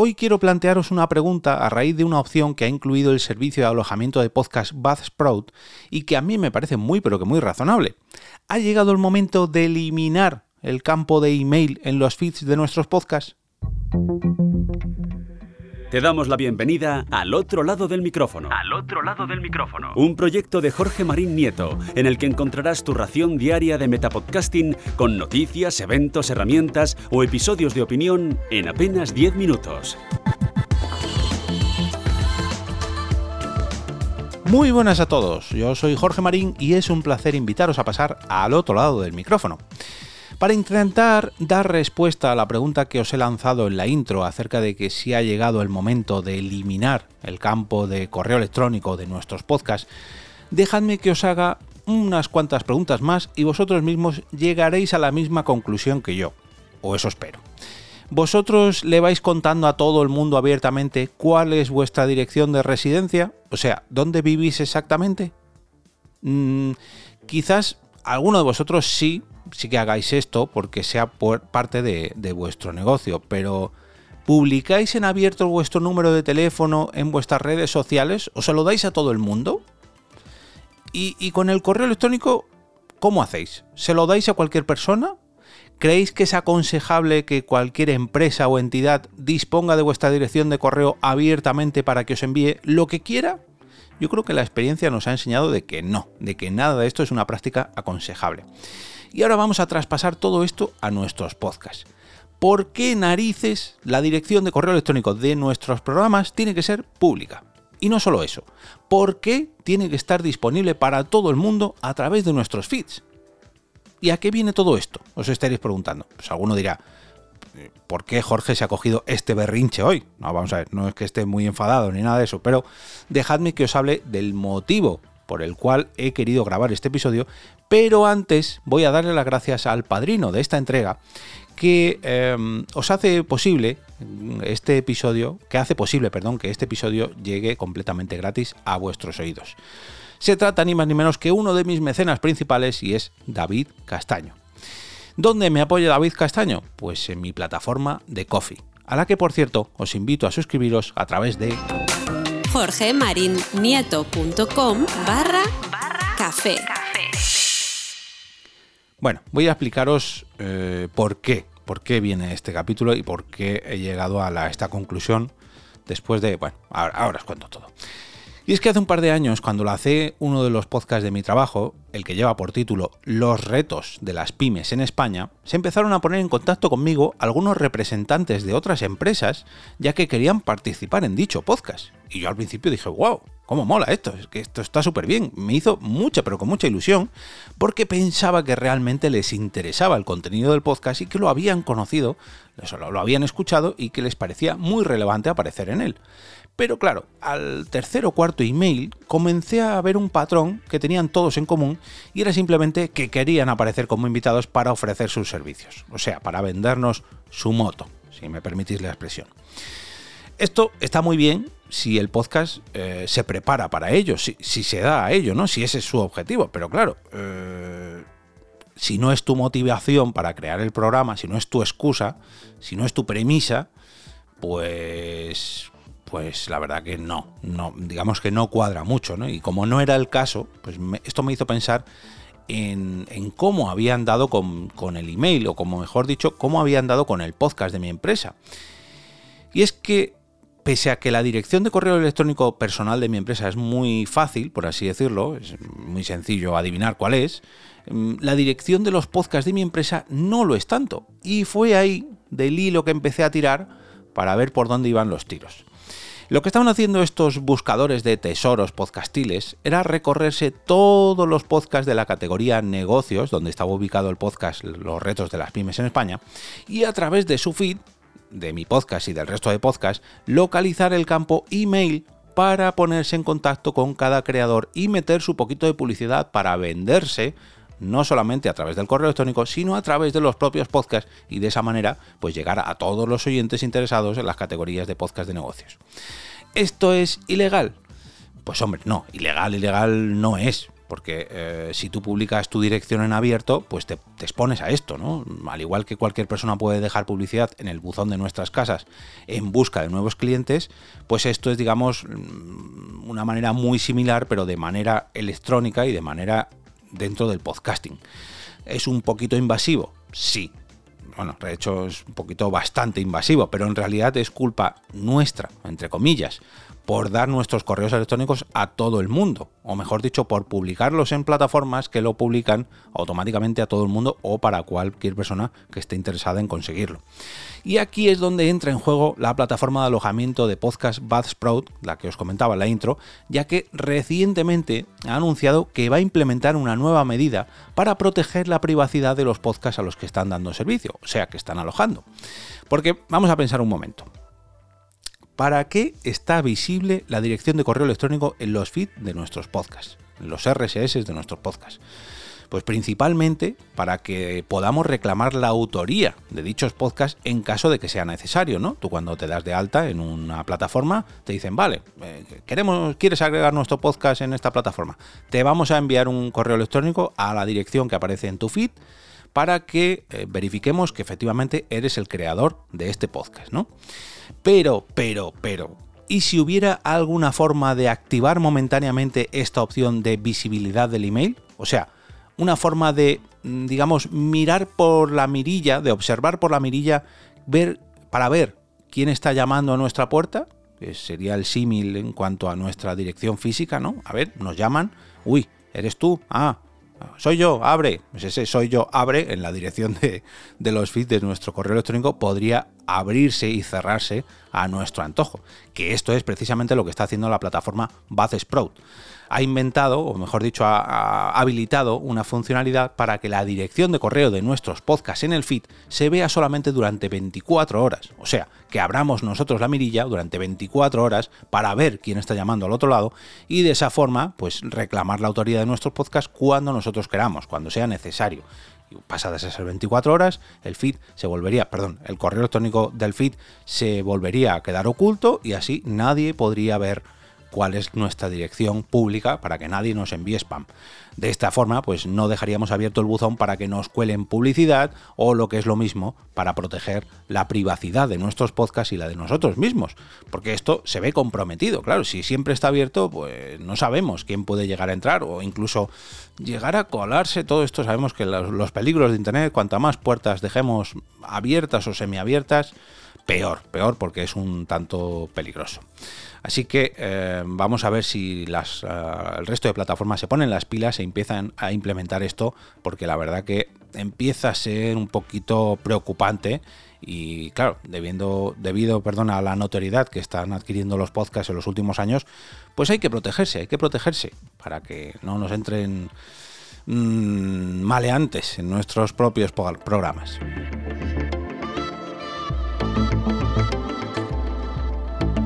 hoy quiero plantearos una pregunta a raíz de una opción que ha incluido el servicio de alojamiento de podcast Buzzsprout y que a mí me parece muy pero que muy razonable. ¿Ha llegado el momento de eliminar el campo de email en los feeds de nuestros podcasts? Te damos la bienvenida al otro lado del micrófono. Al otro lado del micrófono. Un proyecto de Jorge Marín Nieto, en el que encontrarás tu ración diaria de metapodcasting con noticias, eventos, herramientas o episodios de opinión en apenas 10 minutos. Muy buenas a todos, yo soy Jorge Marín y es un placer invitaros a pasar al otro lado del micrófono para intentar dar respuesta a la pregunta que os he lanzado en la intro acerca de que si ha llegado el momento de eliminar el campo de correo electrónico de nuestros podcasts, dejadme que os haga unas cuantas preguntas más y vosotros mismos llegaréis a la misma conclusión que yo, o eso espero. ¿Vosotros le vais contando a todo el mundo abiertamente cuál es vuestra dirección de residencia? O sea, ¿dónde vivís exactamente? Mm, quizás alguno de vosotros sí sí que hagáis esto porque sea por parte de, vuestro negocio, pero ¿publicáis en abierto vuestro número de teléfono en vuestras redes sociales? ¿O se lo dais a todo el mundo? Y, y con el correo electrónico, ¿cómo hacéis? ¿Se lo dais a cualquier persona? ¿Creéis que es aconsejable que cualquier empresa o entidad disponga de vuestra dirección de correo abiertamente para que os envíe lo que quiera? Yo creo que la experiencia nos ha enseñado de que no, de que nada de esto es una práctica aconsejable. Y ahora vamos a traspasar todo esto a nuestros podcasts. ¿Por qué narices la dirección de correo electrónico de nuestros programas tiene que ser pública? Y no solo eso, ¿por qué tiene que estar disponible para todo el mundo a través de nuestros feeds? ¿Y a qué viene todo esto? Os estaréis preguntando. Pues alguno dirá, ¿por qué Jorge se ha cogido este berrinche hoy? No, vamos a ver, no es que esté muy enfadado ni nada de eso, pero dejadme que os hable del motivo por el cual he querido grabar este episodio, pero antes voy a darle las gracias al padrino de esta entrega que em, os hace posible este episodio, que hace posible, perdón, que este episodio llegue completamente gratis a vuestros oídos. Se trata ni más ni menos que uno de mis mecenas principales y es David Castaño. ¿Dónde me apoya David Castaño? Pues en mi plataforma de Coffee, a la que por cierto os invito a suscribiros a través de jorgemarinieto.com barra café. Bueno, voy a explicaros eh, por qué, por qué viene este capítulo y por qué he llegado a esta conclusión después de... Bueno, ahora os cuento todo. Y es que hace un par de años, cuando lancé uno de los podcasts de mi trabajo, el que lleva por título Los retos de las pymes en España, se empezaron a poner en contacto conmigo algunos representantes de otras empresas, ya que querían participar en dicho podcast. Y yo al principio dije, wow, cómo mola esto, es que esto está súper bien. Me hizo mucha, pero con mucha ilusión, porque pensaba que realmente les interesaba el contenido del podcast y que lo habían conocido, lo habían escuchado y que les parecía muy relevante aparecer en él. Pero claro, al tercer o cuarto email comencé a ver un patrón que tenían todos en común y era simplemente que querían aparecer como invitados para ofrecer sus servicios, o sea, para vendernos su moto, si me permitís la expresión. Esto está muy bien si el podcast eh, se prepara para ello, si, se da a ello, ¿no? Si ese es su objetivo, pero claro, eh, si no es tu motivación para crear el programa, si no es tu excusa, si no es tu premisa, pues pues la verdad que no, no, digamos que no cuadra mucho, ¿no? Y como no era el caso, pues esto me hizo pensar en, cómo habían dado con, con, el email, o como mejor dicho, cómo habían dado con el podcast de mi empresa. Y es que, pese a que la dirección de correo electrónico personal de mi empresa es muy fácil, por así decirlo, es muy sencillo adivinar cuál es, mm, la dirección de los podcasts de mi empresa no lo es tanto. Y fue ahí del hilo que empecé a tirar para ver por dónde iban los tiros. Lo que estaban haciendo estos buscadores de tesoros podcastiles era recorrerse todos los podcasts de la categoría negocios, donde estaba ubicado el podcast Los retos de las pymes en España, y a través de su feed, de mi podcast y del resto de podcasts, localizar el campo email para ponerse en contacto con cada creador y meter su poquito de publicidad para venderse no solamente a través del correo electrónico, sino a través de los propios podcasts y de esa manera pues llegar a todos los oyentes interesados en las categorías de podcast de negocios. ¿Esto es ilegal? Pues hombre, no, ilegal, ilegal no es, porque eh, si tú publicas tu dirección en abierto, pues te, te, expones a esto, ¿no? Al igual que cualquier persona puede dejar publicidad en el buzón de nuestras casas en busca de nuevos clientes, pues esto es, digamos, mm, una manera muy similar, pero de manera electrónica y de manera dentro del podcasting. ¿Es un poquito invasivo? Sí. Bueno, de hecho es un poquito bastante invasivo, pero en realidad es culpa nuestra, entre comillas, por dar nuestros correos electrónicos a todo el mundo, o mejor dicho, por publicarlos en plataformas que lo publican automáticamente a todo el mundo o para cualquier persona que esté interesada en conseguirlo. Y aquí es donde entra en juego la plataforma de alojamiento de podcast Buzzsprout, la que os comentaba en la intro, ya que recientemente ha anunciado que va a implementar una nueva medida para proteger la privacidad de los podcasts a los que están dando servicio, o sea, que están alojando. Porque vamos a pensar un momento. ¿Para qué está visible la dirección de correo electrónico en los feeds de nuestros podcasts? En los RSS de nuestros podcasts. Pues principalmente para que podamos reclamar la autoría de dichos podcasts en caso de que sea necesario, ¿no? Tú cuando te das de alta en una plataforma te dicen, vale, eh, queremos, quieres agregar nuestro podcast en esta plataforma, te vamos a enviar un correo electrónico a la dirección que aparece en tu feed para que eh, verifiquemos que efectivamente eres el creador de este podcast, ¿no? Pero, pero, pero, ¿y si hubiera alguna forma de activar momentáneamente esta opción de visibilidad del email? O sea, una forma de, mm, digamos, mirar por la mirilla, de observar por la mirilla, ver para ver quién está llamando a nuestra puerta, que sería el símil en cuanto a nuestra dirección física, ¿no? A ver, nos llaman, uy, ¿eres tú? Ah, soy yo, abre. Pues ese soy yo, abre en la dirección de, de, los feeds de nuestro correo electrónico podría abrirse y cerrarse a nuestro antojo. Que esto es precisamente lo que está haciendo la plataforma Buzzsprout ha inventado, o mejor dicho, ha, habilitado una funcionalidad para que la dirección de correo de nuestros podcasts en el feed se vea solamente durante 24 horas. O sea, que abramos nosotros la mirilla durante 24 horas para ver quién está llamando al otro lado y de esa forma, pues reclamar la autoría de nuestros podcasts cuando nosotros queramos, cuando sea necesario pasadas esas 24 horas, el feed se volvería, perdón, el correo electrónico del feed se volvería a quedar oculto y así nadie podría ver cuál es nuestra dirección pública para que nadie nos envíe spam. De esta forma, pues no dejaríamos abierto el buzón para que nos cuelen publicidad o lo que es lo mismo, para proteger la privacidad de nuestros podcasts y la de nosotros mismos. Porque esto se ve comprometido, claro, si siempre está abierto, pues no sabemos quién puede llegar a entrar o incluso llegar a colarse. Todo esto sabemos que los, peligros de Internet, cuanta más puertas dejemos abiertas o semiabiertas, peor, peor porque es un tanto peligroso. Así que eh, vamos a ver si eh, el resto de plataformas se ponen las pilas e empiezan a implementar esto, porque la verdad que empieza a ser un poquito preocupante y claro, debiendo, debido perdón, a la notoriedad que están adquiriendo los podcasts en los últimos años, pues hay que protegerse, hay que protegerse para que no nos entren mmm, maleantes en nuestros propios programas.